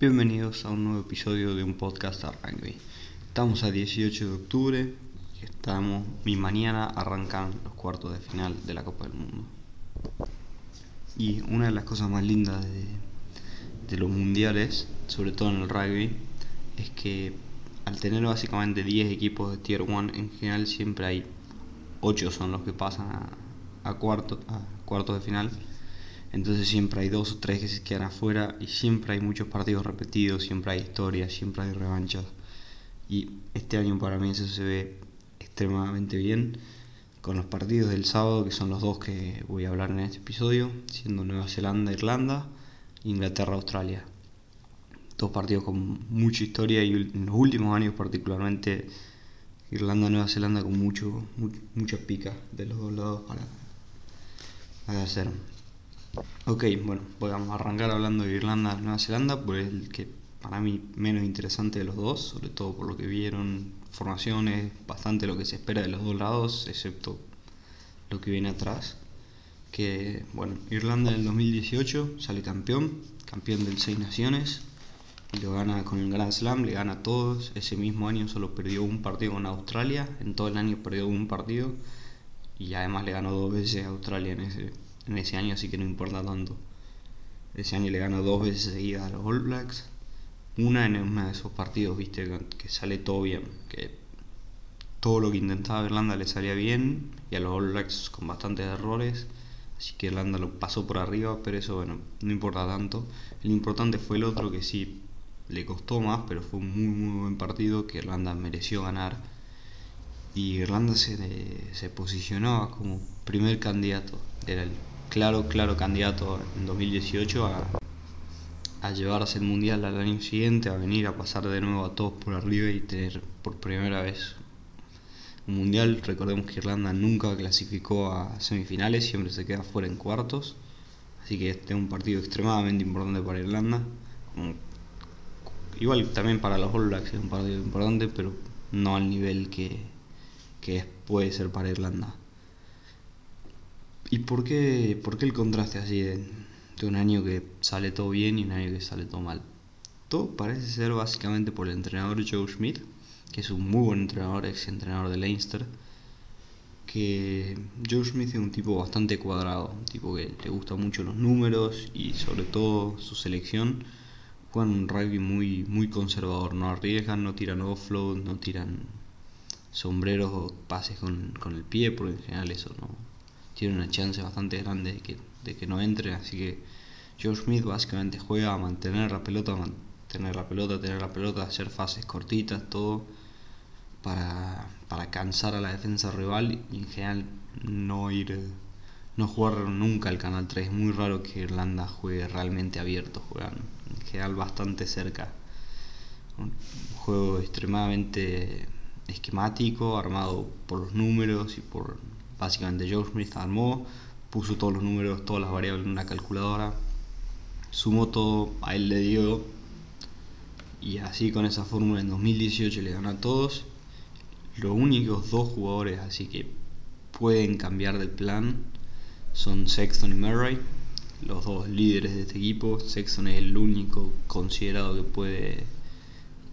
Bienvenidos a un nuevo episodio de un podcast de rugby. Estamos a 18 de octubre y estamos y mañana arrancan los cuartos de final de la Copa del Mundo. Y una de las cosas más lindas de, los mundiales, sobre todo en el rugby, es que al tener básicamente 10 equipos de Tier 1, en general siempre hay 8 son los que pasan a, a, a cuartos de final entonces siempre hay dos o tres que se quedan afuera y siempre hay muchos partidos repetidos, siempre hay historias, siempre hay revanchas. Y este año para mí eso se ve extremadamente bien con los partidos del sábado, que son los dos que voy a hablar en este episodio, siendo Nueva Zelanda, Irlanda, Inglaterra, Australia. Dos partidos con mucha historia y en los últimos años particularmente Irlanda, Nueva Zelanda con mucho, mucha pica de los dos lados para, para hacer. Ok, bueno, podemos arrancar hablando de Irlanda Nueva Zelanda, pues el que para mí menos interesante de los dos, sobre todo por lo que vieron formaciones, bastante lo que se espera de los dos lados, excepto lo que viene atrás. Que bueno, Irlanda en el 2018 sale campeón, campeón del Seis Naciones, y lo gana con el Grand Slam, le gana a todos. Ese mismo año solo perdió un partido con Australia, en todo el año perdió un partido, y además le ganó dos veces a Australia en ese en ese año, así que no importa tanto. Ese año le gana dos veces seguidas a los All Blacks. Una en uno de esos partidos, viste, que sale todo bien. Que todo lo que intentaba Irlanda le salía bien. Y a los All Blacks con bastantes errores. Así que Irlanda lo pasó por arriba, pero eso, bueno, no importa tanto. El importante fue el otro que sí le costó más, pero fue un muy, muy buen partido que Irlanda mereció ganar. Y Irlanda se, se posicionaba como primer candidato. Era el claro, claro candidato en 2018 a, llevarse el mundial al año siguiente, a venir a pasar de nuevo a todos por arriba y tener por primera vez un mundial. Recordemos que Irlanda nunca clasificó a semifinales, siempre se queda fuera en cuartos. Así que este es un partido extremadamente importante para Irlanda. Igual también para los All Blacks es un partido importante, pero no al nivel que, que puede ser para Irlanda. ¿Y por qué, por qué el contraste así de, un año que sale todo bien y un año que sale todo mal? Todo parece ser básicamente por el entrenador Joe Schmidt, que es un muy buen entrenador, ex entrenador de Leinster. Que Joe Schmidt es un tipo bastante cuadrado, un tipo que le gusta mucho los números y sobre todo su selección. Juegan un rugby muy, muy conservador, no arriesgan, no tiran offload, no tiran sombreros o pases con, con el pie, porque en general eso no, tiene una chance bastante grande de que, de que no entre, así que Joe Smith básicamente juega a mantener la pelota, mantener la pelota, tener la pelota, hacer fases cortitas, todo para, para cansar a la defensa rival y en general no ir no jugar nunca al canal 3, es muy raro que Irlanda juegue realmente abierto, juegan en general bastante cerca. Un juego extremadamente esquemático, armado por los números y por Básicamente Joe Smith armó, puso todos los números, todas las variables en una calculadora, sumó todo, a él le dio y así con esa fórmula en 2018 le ganó a todos. Los únicos dos jugadores así que pueden cambiar de plan son Sexton y Murray, los dos líderes de este equipo. Sexton es el único considerado que puede,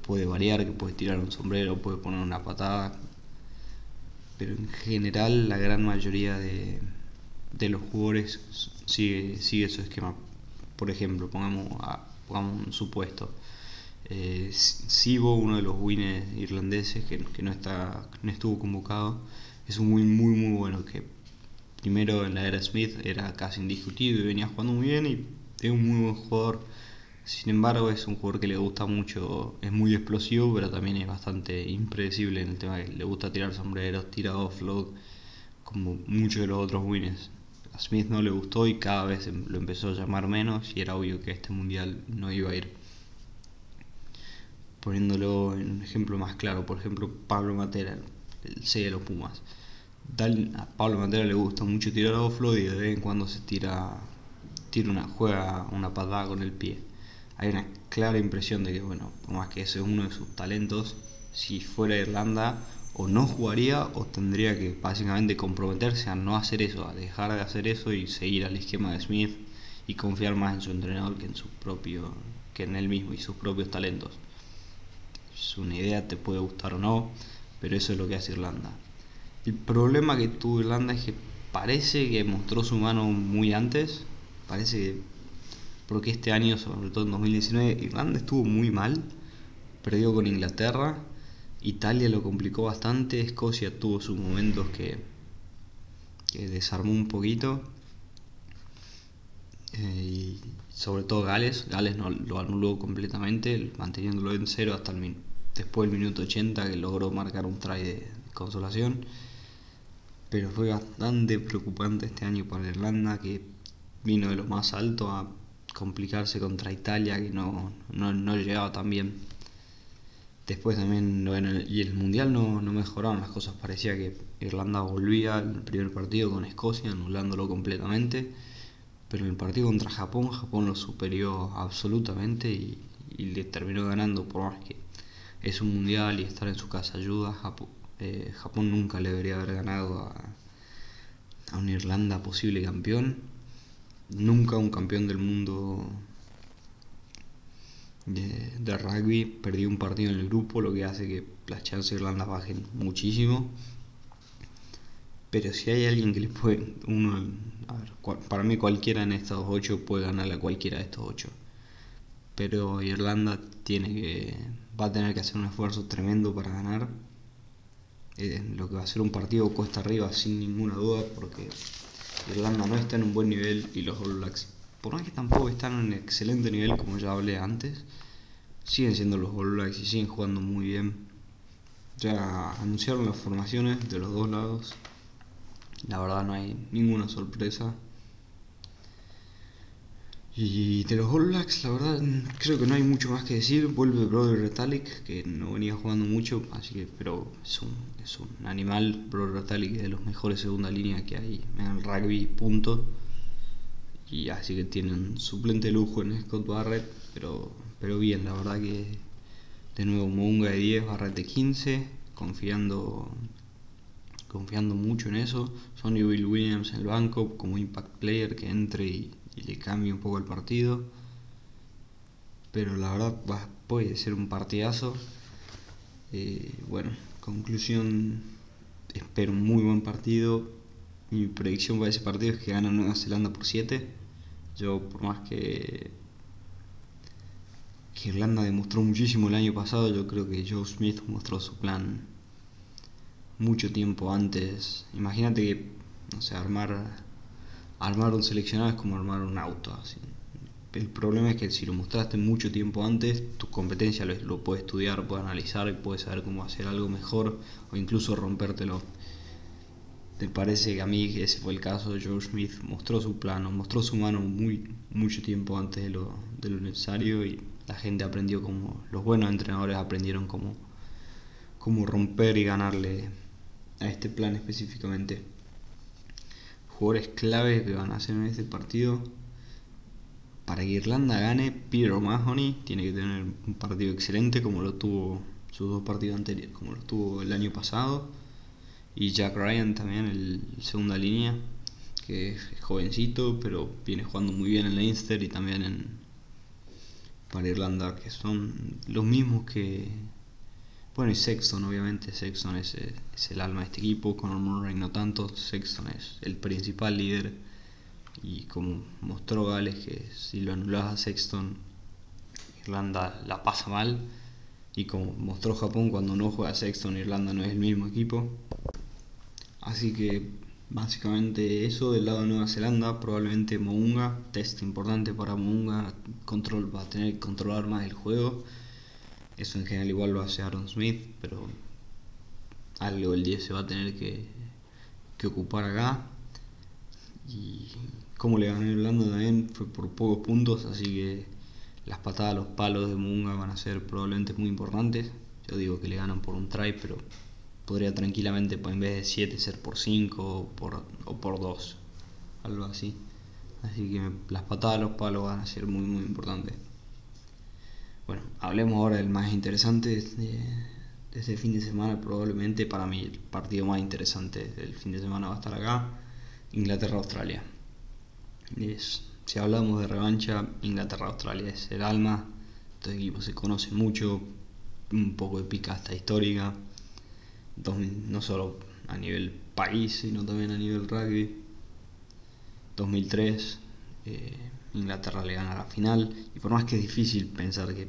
puede variar, que puede tirar un sombrero, puede poner una patada, pero en general la gran mayoría de, de los jugadores sigue, sigue su esquema. Por ejemplo, pongamos, pongamos un supuesto. Eh, Sibo, uno de los winners irlandeses que, que, no, está, no estuvo convocado, es un win muy muy bueno que primero en la era Smith era casi indiscutido y venía jugando muy bien y es un muy buen jugador sin embargo, es un jugador que le gusta mucho, es muy explosivo, pero también es bastante impredecible en el tema que le gusta tirar sombreros, tira offload, como muchos de los otros winners. A Smith no le gustó y cada vez em, lo empezó a llamar menos y era obvio que este mundial no iba a ir. Poniéndolo en un ejemplo más claro, por ejemplo, Pablo Matera, el C de los Pumas. a Pablo Matera le gusta mucho tirar offload y de vez en cuando se tira, tira una, juega una patada con el pie hay una clara impresión de que, bueno, más que ese es uno de sus talentos, si fuera Irlanda o no jugaría o tendría que básicamente comprometerse a no hacer eso, a dejar de hacer eso y seguir al esquema de Smith y confiar más en su entrenador que en su propio que en él mismo y sus propios talentos. Es una idea, te puede gustar o no, pero eso es lo que hace Irlanda. El problema que tuvo Irlanda es que parece que mostró su mano muy antes, parece que porque este año, sobre todo en 2019, Irlanda estuvo muy mal, perdió con Inglaterra, Italia lo complicó bastante, Escocia tuvo sus momentos que, que desarmó un poquito, eh, y sobre todo Gales, Gales no, lo anuló completamente, manteniéndolo en cero hasta el después del minuto 80 que logró marcar un try de consolación. Pero fue bastante preocupante este año para Irlanda que vino de lo más alto a complicarse contra Italia que no, no, llegaba tan bien. Después también, bueno, y el Mundial no, no mejoraron las cosas, parecía que Irlanda volvía el primer partido con Escocia, anulándolo completamente, pero en el partido contra Japón, Japón lo superió absolutamente y, le terminó ganando por más que es un Mundial y estar en su casa ayuda. Japón, eh, Japón nunca le debería haber ganado a, a una Irlanda posible campeón nunca un campeón del mundo de, rugby perdió un partido en el grupo, lo que hace que las chances de Irlanda bajen muchísimo. Pero si hay alguien que le puede, uno, para mí cualquiera en estos ocho puede ganarle a cualquiera de estos ocho. Pero Irlanda tiene que, va a tener que hacer un esfuerzo tremendo para ganar. Eh, lo que va a ser un partido cuesta arriba sin ninguna duda porque Irlanda no está en un buen nivel y los All Blacks, por más que tampoco están en excelente nivel como ya hablé antes, siguen siendo los All Blacks y siguen jugando muy bien. Ya anunciaron las formaciones de los dos lados. La verdad no hay ninguna sorpresa. Y de los All Blacks, la verdad, creo que no hay mucho más que decir. Vuelve Brother Retalic, que no venía jugando mucho, así que, pero es un, es un animal. Brother Retalic es de los mejores segunda línea que hay en el rugby, punto. Y así que tienen suplente lujo en Scott Barrett, pero, pero bien, la verdad que de nuevo Mounga de 10, Barrett de 15, confiando confiando mucho en eso. Sonny Bill Williams en el banco como impact player que entre y y le cambie un poco el partido. Pero la verdad puede ser un partidazo. Eh, bueno, conclusión, espero un muy buen partido. Mi predicción para ese partido es que gana Nueva Zelanda por 7. Yo por más que, que Irlanda demostró muchísimo el año pasado, yo creo que Joe Smith mostró su plan mucho tiempo antes. Imagínate que, no sé, armar armar un seleccionado es como armar un auto. El problema es que si lo mostraste mucho tiempo antes, tu competencia lo, lo puede estudiar, puede analizar y puede saber cómo hacer algo mejor o incluso rompértelo. Me parece que a mí ese fue el caso. George Smith mostró su plano, mostró su mano muy mucho tiempo antes de lo, de lo necesario y la gente aprendió como los buenos entrenadores aprendieron cómo, cómo romper y ganarle a este plan específicamente jugadores claves que van a hacer en este partido. Para que Irlanda gane, Peter O'Mahony tiene que tener un partido excelente como lo tuvo sus dos partidos anteriores, como lo tuvo el año pasado. Y Jack Ryan también, el segunda línea, que es jovencito, pero viene jugando muy bien en Leinster y también en para Irlanda, que son los mismos que, bueno, y Sexton, obviamente, Sexton es, es el alma de este equipo, Conor Murray no tanto, Sexton es el principal líder. Y como mostró Gales que si lo anulas a Sexton, Irlanda la pasa mal. Y como mostró Japón cuando no juega Sexton, Irlanda no es el mismo equipo. Así que básicamente eso del lado de Nueva Zelanda, probablemente Mounga, test importante para Mounga, control, va a tener que controlar más el juego eso en general igual lo hace Aaron Smith, pero algo el 10 se va a tener que, ocupar acá. Y como le gané Irlanda también fue por pocos puntos, así que las patadas los palos de Munga van a ser probablemente muy importantes. Yo digo que le ganan por un try, pero podría tranquilamente en vez de 7 ser por 5 o por, o por 2, algo así. Así que las patadas los palos van a ser muy muy importantes. Bueno, hablemos ahora del más interesante de, este fin de semana. Probablemente para mí el partido más interesante del fin de semana va a estar acá. Inglaterra-Australia. Si hablamos de revancha, Inglaterra-Australia es el alma. Estos equipos se conocen mucho, un poco de pica hasta histórica, no solo a nivel país, sino también a nivel rugby. 2003, eh, Inglaterra le gana la final, y por más que es difícil pensar que,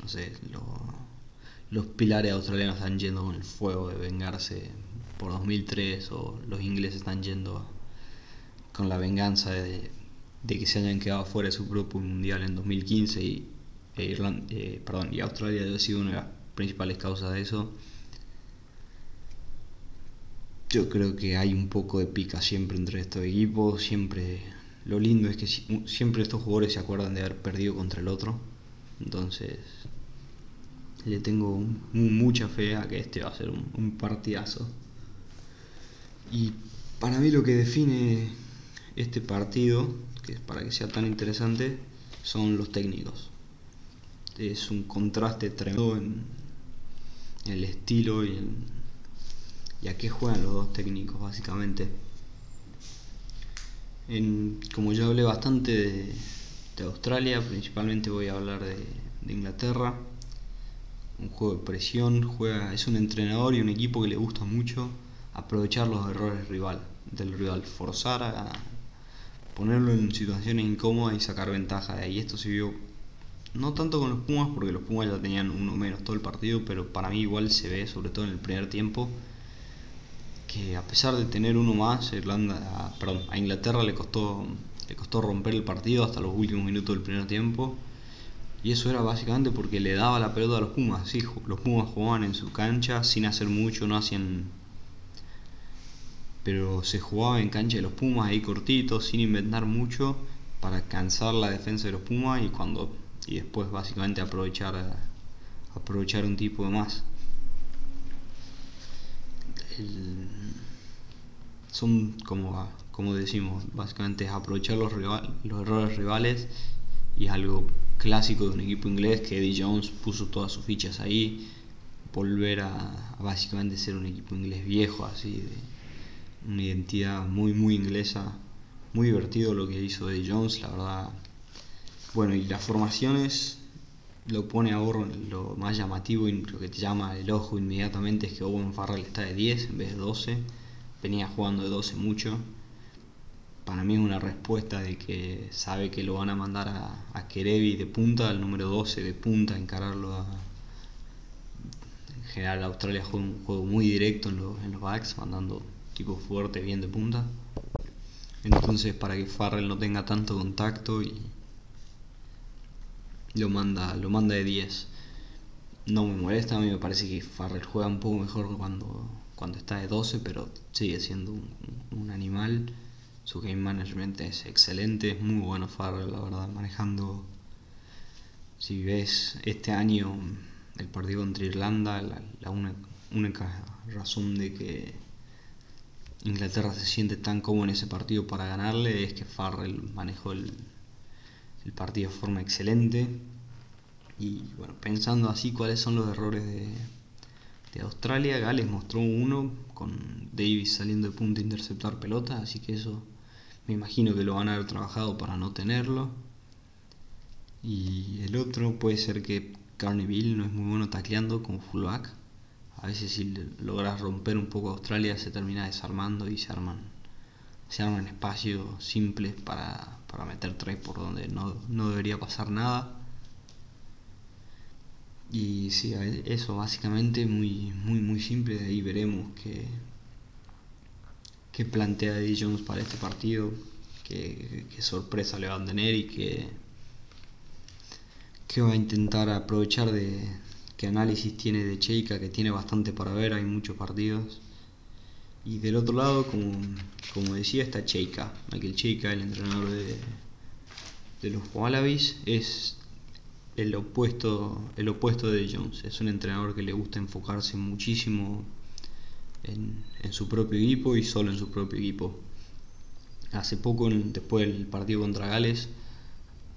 no sé, los pilares australianos están yendo con el fuego de vengarse por 2003, o los ingleses están yendo con la venganza de, que se hayan quedado fuera de su propio mundial en 2015 y, e eh, perdón, y Australia debe sido una de las principales causas de eso. Yo creo que hay un poco de pica siempre entre estos equipos, siempre lo lindo es que siempre estos jugadores se acuerdan de haber perdido contra el otro. Entonces, le tengo mucha fe a que este va a ser un, partidazo. Y para mí lo que define este partido que para que sea tan interesante, son los técnicos. Es un contraste tremendo en, el estilo y, en, a qué juegan los dos técnicos, básicamente. Como ya hablé bastante de, Australia, principalmente voy a hablar de, de, Inglaterra. Un juego de presión, juega, es un entrenador y un equipo que le gusta mucho aprovechar los errores rival, del rival, forzar a, ponerlo en situaciones incómodas y sacar ventaja de ahí. Esto se vio no tanto con los Pumas, porque los Pumas ya tenían uno menos todo el partido, pero para mí igual se ve, sobre todo en el primer tiempo, que a pesar de tener uno más, Irlanda, perdón, a Inglaterra le costó, le costó romper el partido hasta los últimos minutos del primer tiempo. Y eso era básicamente porque le daba la pelota a los Pumas. Sí, los Pumas jugaban en su cancha sin hacer mucho, no hacían pero se jugaba en cancha de los Pumas ahí cortitos, sin inventar mucho, para cansar la defensa de los Pumas y cuando y después básicamente aprovechar aprovechar un tipo de más. Son como, como decimos, básicamente es aprovechar los, los errores rivales y es algo clásico de un equipo inglés que Eddie Jones puso todas sus fichas ahí, volver a, a básicamente ser un equipo inglés viejo así de una identidad muy, muy inglesa. Muy divertido lo que hizo Eddie Jones, la verdad. Bueno, y las formaciones lo pone a lo más llamativo y lo que te llama el ojo inmediatamente es que Owen Farrell está de 10 en vez de 12. Venía jugando de 12 mucho. Para mí es una respuesta de que sabe que lo van a mandar a, a Kerevi de punta, al número 12 de punta, encararlo a, en general Australia juega un juego muy directo en los, en los backs, mandando tipo fuerte, bien de punta. Entonces para que Farrell no tenga tanto contacto y lo manda, lo manda de 10. No me molesta, a mí me parece que Farrell juega un poco mejor cuando, cuando está de 12, pero sigue siendo un, animal. Su game management es excelente, es muy bueno Farrell, la verdad, manejando. Si ves este año el partido contra Irlanda, la, la única razón de que Inglaterra se siente tan cómodo en ese partido para ganarle es que Farrell manejó el, partido de forma excelente. Y bueno, pensando así cuáles son los errores de, de Australia, Gales mostró uno con Davis saliendo de punto a interceptar pelotas, así que eso me imagino que lo van a haber trabajado para no tenerlo. Y el otro puede ser que Carneville no es muy bueno tacleando como fullback a veces si logras romper un poco Australia se termina desarmando y se arman se arman espacios simples para, para meter tres por donde no, no, debería pasar nada y sí eso básicamente muy muy muy simple de ahí veremos que qué plantea Eddie Jones para este partido qué, qué sorpresa le van a tener y qué, qué va a intentar aprovechar de, qué análisis tiene de Cheika, que tiene bastante para ver, hay muchos partidos. Y del otro lado, como, como decía, está Cheika. Michael Cheika, el entrenador de, de los Wallabies, es el opuesto, el opuesto de Jones. Es un entrenador que le gusta enfocarse muchísimo en, en su propio equipo y solo en su propio equipo. Hace poco, después del partido contra Gales,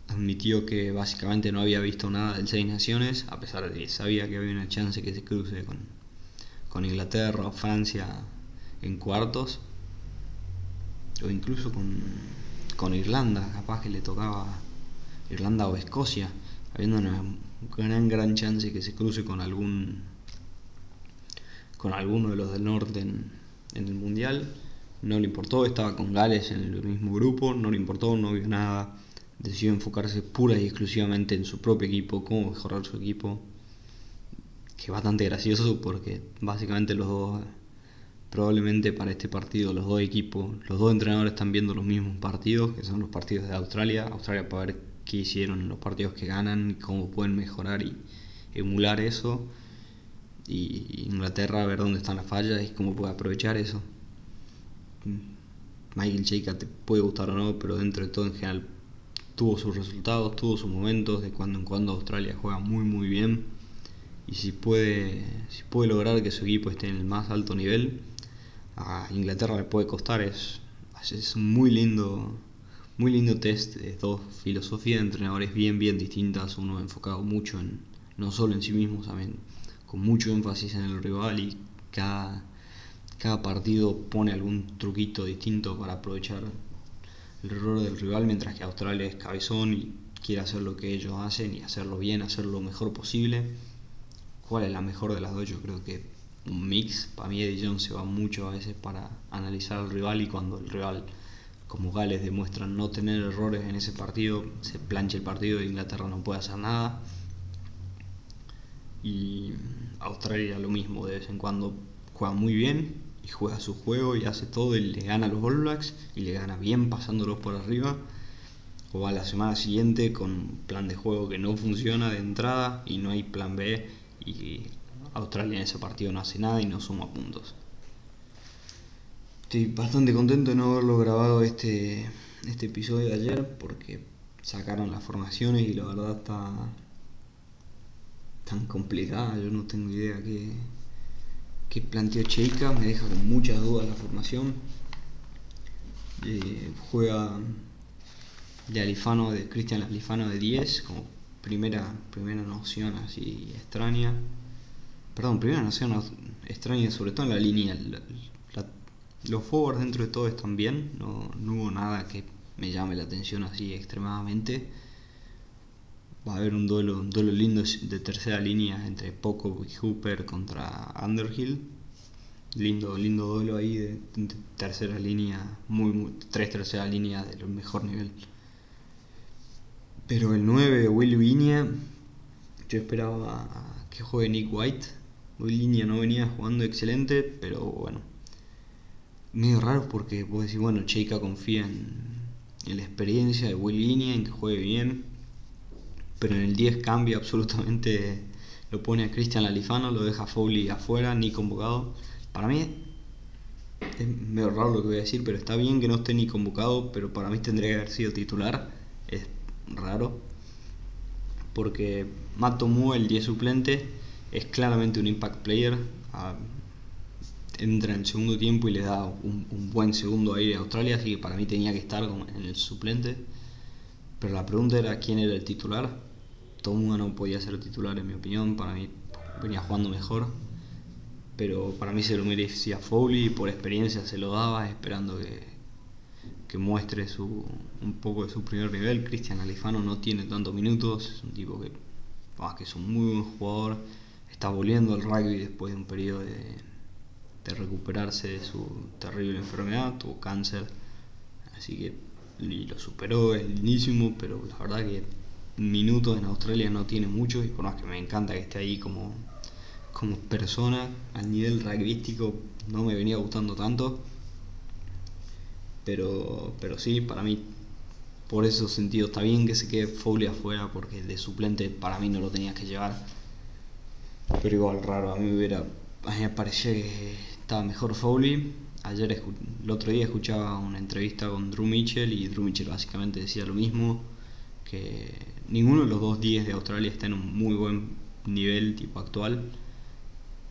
admitió que básicamente no había visto nada del Seis Naciones, a pesar de que sabía que había una chance que se cruce con, con Inglaterra o Francia en cuartos, o incluso con, con Irlanda, capaz que le tocaba Irlanda o Escocia, habiendo una gran gran chance que se cruce con algún con alguno de los del norte en, en el mundial. No le importó, estaba con Gales en el mismo grupo, no le importó, no vio nada. Decidió enfocarse pura y exclusivamente en su propio equipo, cómo mejorar su equipo. Que bastante gracioso porque básicamente los dos, probablemente para este partido, los dos equipos, los dos entrenadores están viendo los mismos partidos, que son los partidos de Australia. Australia para ver qué hicieron los partidos que ganan cómo pueden mejorar y emular eso. Y Inglaterra a ver dónde están las fallas y cómo puede aprovechar eso. Michael Cheika te puede gustar o no, pero dentro de todo en general tuvo sus resultados, tuvo sus momentos, de cuando en cuando Australia juega muy muy bien y si puede, si puede lograr que su equipo esté en el más alto nivel, a Inglaterra le puede costar, es, es muy lindo, muy lindo test de dos filosofías de entrenadores bien bien distintas, uno enfocado mucho en no solo en sí mismo, también con mucho énfasis en el rival y cada cada partido pone algún truquito distinto para aprovechar el error del rival, mientras que Australia es cabezón y quiere hacer lo que ellos hacen y hacerlo bien, hacerlo lo mejor posible. ¿Cuál es la mejor de las dos? Yo creo que un mix. Para mí Eddie Jones se va mucho a veces para analizar al rival y cuando el rival, como Gales, demuestra no tener errores en ese partido, se plancha el partido y Inglaterra no puede hacer nada. Y Australia lo mismo, de vez en cuando juega muy bien y juega su juego y hace todo y le gana a los All Blacks y le gana bien pasándolos por arriba. O va la semana siguiente con un plan de juego que no funciona de entrada y no hay plan B y Australia en ese partido no hace nada y no suma puntos. Estoy bastante contento de no haberlo grabado este, este episodio de ayer porque sacaron las formaciones y la verdad está tan complicada, yo no tengo idea qué, que planteó Cheika, me deja con muchas dudas la formación. Eh, juega de Alifano, de Cristian Alifano de 10, como primera, primera noción así extraña. Perdón, primera noción extraña, sobre todo en la línea. Los forwards dentro de todo están bien, no, no hubo nada que me llame la atención así extremadamente. Va a haber un duelo, un duelo lindo de tercera línea entre Poco y Hooper contra Underhill. Lindo, lindo duelo ahí de, tercera línea, muy, tres terceras líneas del mejor nivel. Pero el 9, Will Vinia, yo esperaba que juegue Nick White. Will Vinia no venía jugando excelente, pero bueno. Medio raro porque vos decir bueno, Cheika confía en, la experiencia de Will Vinia, en que juegue bien pero en el 10 cambia absolutamente, lo pone a Cristian Lalifano, lo deja Foley afuera, ni convocado. Para mí es medio raro lo que voy a decir, pero está bien que no esté ni convocado, pero para mí tendría que haber sido titular. Es raro. Porque Matt Tomu, el 10 suplente, es claramente un impact player. Ah, entra en el segundo tiempo y le da un, buen segundo aire a Australia, así que para mí tenía que estar en el suplente. Pero la pregunta era quién era el titular. Tomua no podía ser titular en mi opinión, para mí venía jugando mejor. Pero para mí se lo merecía Foley, por experiencia se lo daba, esperando que, que muestre su, un poco de su primer nivel. Cristian Alifano no tiene tantos minutos, es un tipo que, que es un muy buen jugador, está volviendo al rugby después de un periodo de, de recuperarse de su terrible enfermedad, tuvo cáncer, así que lo superó, es lindísimo, pero la verdad que minutos en Australia no tiene mucho y por más que me encanta que esté ahí como, como persona, al nivel rugbyístico no me venía gustando tanto. Pero, pero sí, para mí, por esos sentidos, está bien que se quede Foley afuera porque de suplente para mí no lo tenía que llevar. Pero igual raro, a mí me hubiera, a mí me parecía que estaba mejor Foley ayer, el otro día escuchaba una entrevista con Drew Mitchell y Drew Mitchell básicamente decía lo mismo, que ninguno de los dos días de Australia está en un muy buen nivel tipo actual,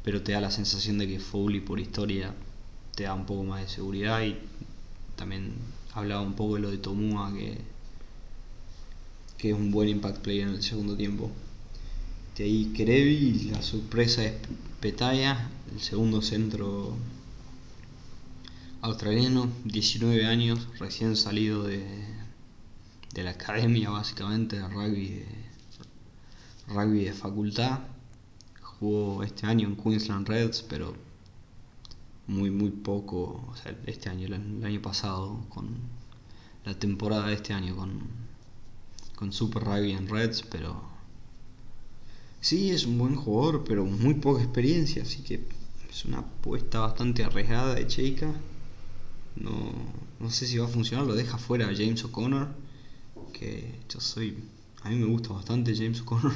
pero te da la sensación de que Foley por historia te da un poco más de seguridad y también hablaba un poco de lo de Tomua que, que es un buen impact player en el segundo tiempo. De ahí Kerevi, la sorpresa es Petaya, el segundo centro australiano, 19 años, recién salido de, de la academia básicamente de rugby de, rugby de facultad. Jugó este año en Queensland Reds, pero muy muy poco, o sea, este año, el, año pasado, con la temporada de este año con, con Super Rugby en Reds, pero sí es un buen jugador, pero muy poca experiencia, así que es una apuesta bastante arriesgada de Cheika. No, no sé si va a funcionar, lo deja fuera James O'Connor, que yo soy, a mí me gusta bastante James O'Connor.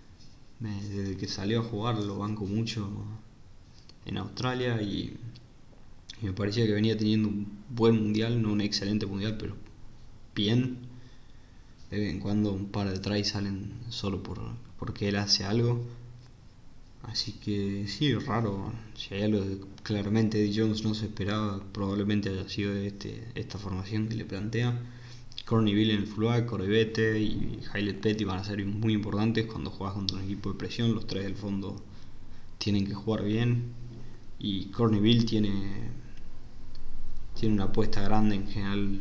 Desde que salió a jugar lo banco mucho en Australia y, me parecía que venía teniendo un buen mundial, no un excelente mundial, pero bien. De vez en cuando un par de tries salen solo por, porque él hace algo. Así que sí, raro. Si hay algo que claramente Eddie Jones no se esperaba, probablemente haya sido este, esta formación que le plantea. Cornyville en el fullback, Coribete y Haile Petty van a ser muy importantes cuando juegas contra un equipo de presión. Los tres del fondo tienen que jugar bien y Corneville tiene tiene una apuesta grande en general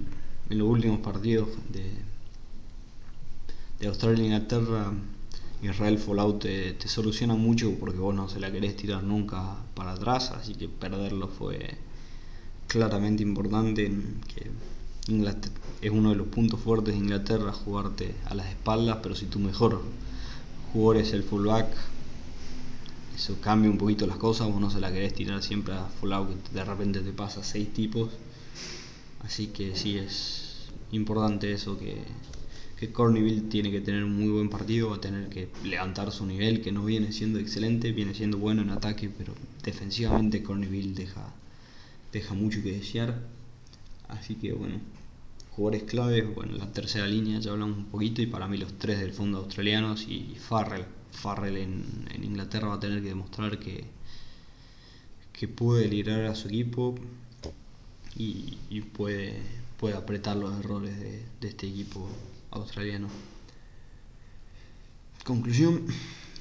en los últimos partidos de, de Australia e Inglaterra Israel Fallout te, te, soluciona mucho porque vos no se la querés tirar nunca para atrás así que perderlo fue claramente importante que es uno de los puntos fuertes de Inglaterra jugarte a las espaldas pero si tu mejor jugador es el fullback eso cambia un poquito las cosas, vos no se la querés tirar siempre a full out, que de repente te pasa seis tipos. Así que sí es importante eso que, que Cornyville tiene que tener un muy buen partido, va a tener que levantar su nivel, que no viene siendo excelente, viene siendo bueno en ataque, pero defensivamente Cornyville deja, deja mucho que desear. Así que bueno, jugadores claves, bueno, la tercera línea ya hablamos un poquito y para mí los tres del fondo australianos y Farrell Farrell en, Inglaterra va a tener que demostrar que, que puede liderar a su equipo y, puede, puede apretar los errores de, este equipo australiano. Conclusión,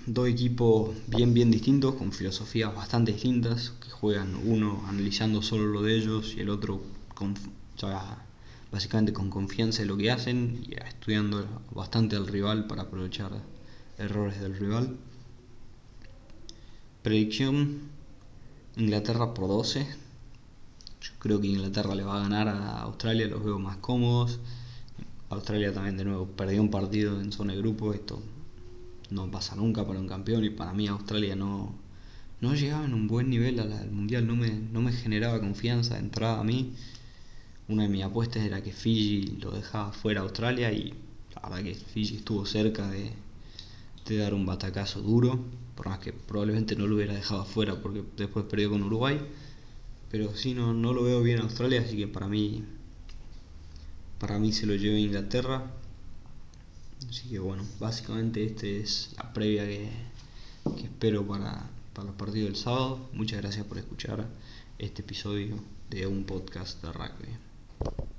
dos equipos bien bien distintos, con filosofías bastante distintas, que juegan uno analizando solo lo de ellos y el otro con, básicamente con confianza en lo que hacen y estudiando bastante al rival para aprovechar errores del rival. Predicción, Inglaterra por 12. Yo creo que Inglaterra le va a ganar a Australia, los veo más cómodos. Australia también de nuevo perdió un partido en zona de grupo, esto no pasa nunca para un campeón y para mí Australia no, no llegaba en un buen nivel al, mundial, no me, no me generaba confianza de entrada a mí. Una de mis apuestas era que Fiji lo dejaba fuera a Australia y la verdad que Fiji estuvo cerca de, de dar un batacazo duro, por más que probablemente no lo hubiera dejado afuera porque después perdió con Uruguay, pero sí no, no lo veo bien en Australia, así que para mí para mí se lo lleva Inglaterra. Así que bueno, básicamente este es la previa que, que espero para, para el partido del sábado. Muchas gracias por escuchar este episodio de un podcast de rugby.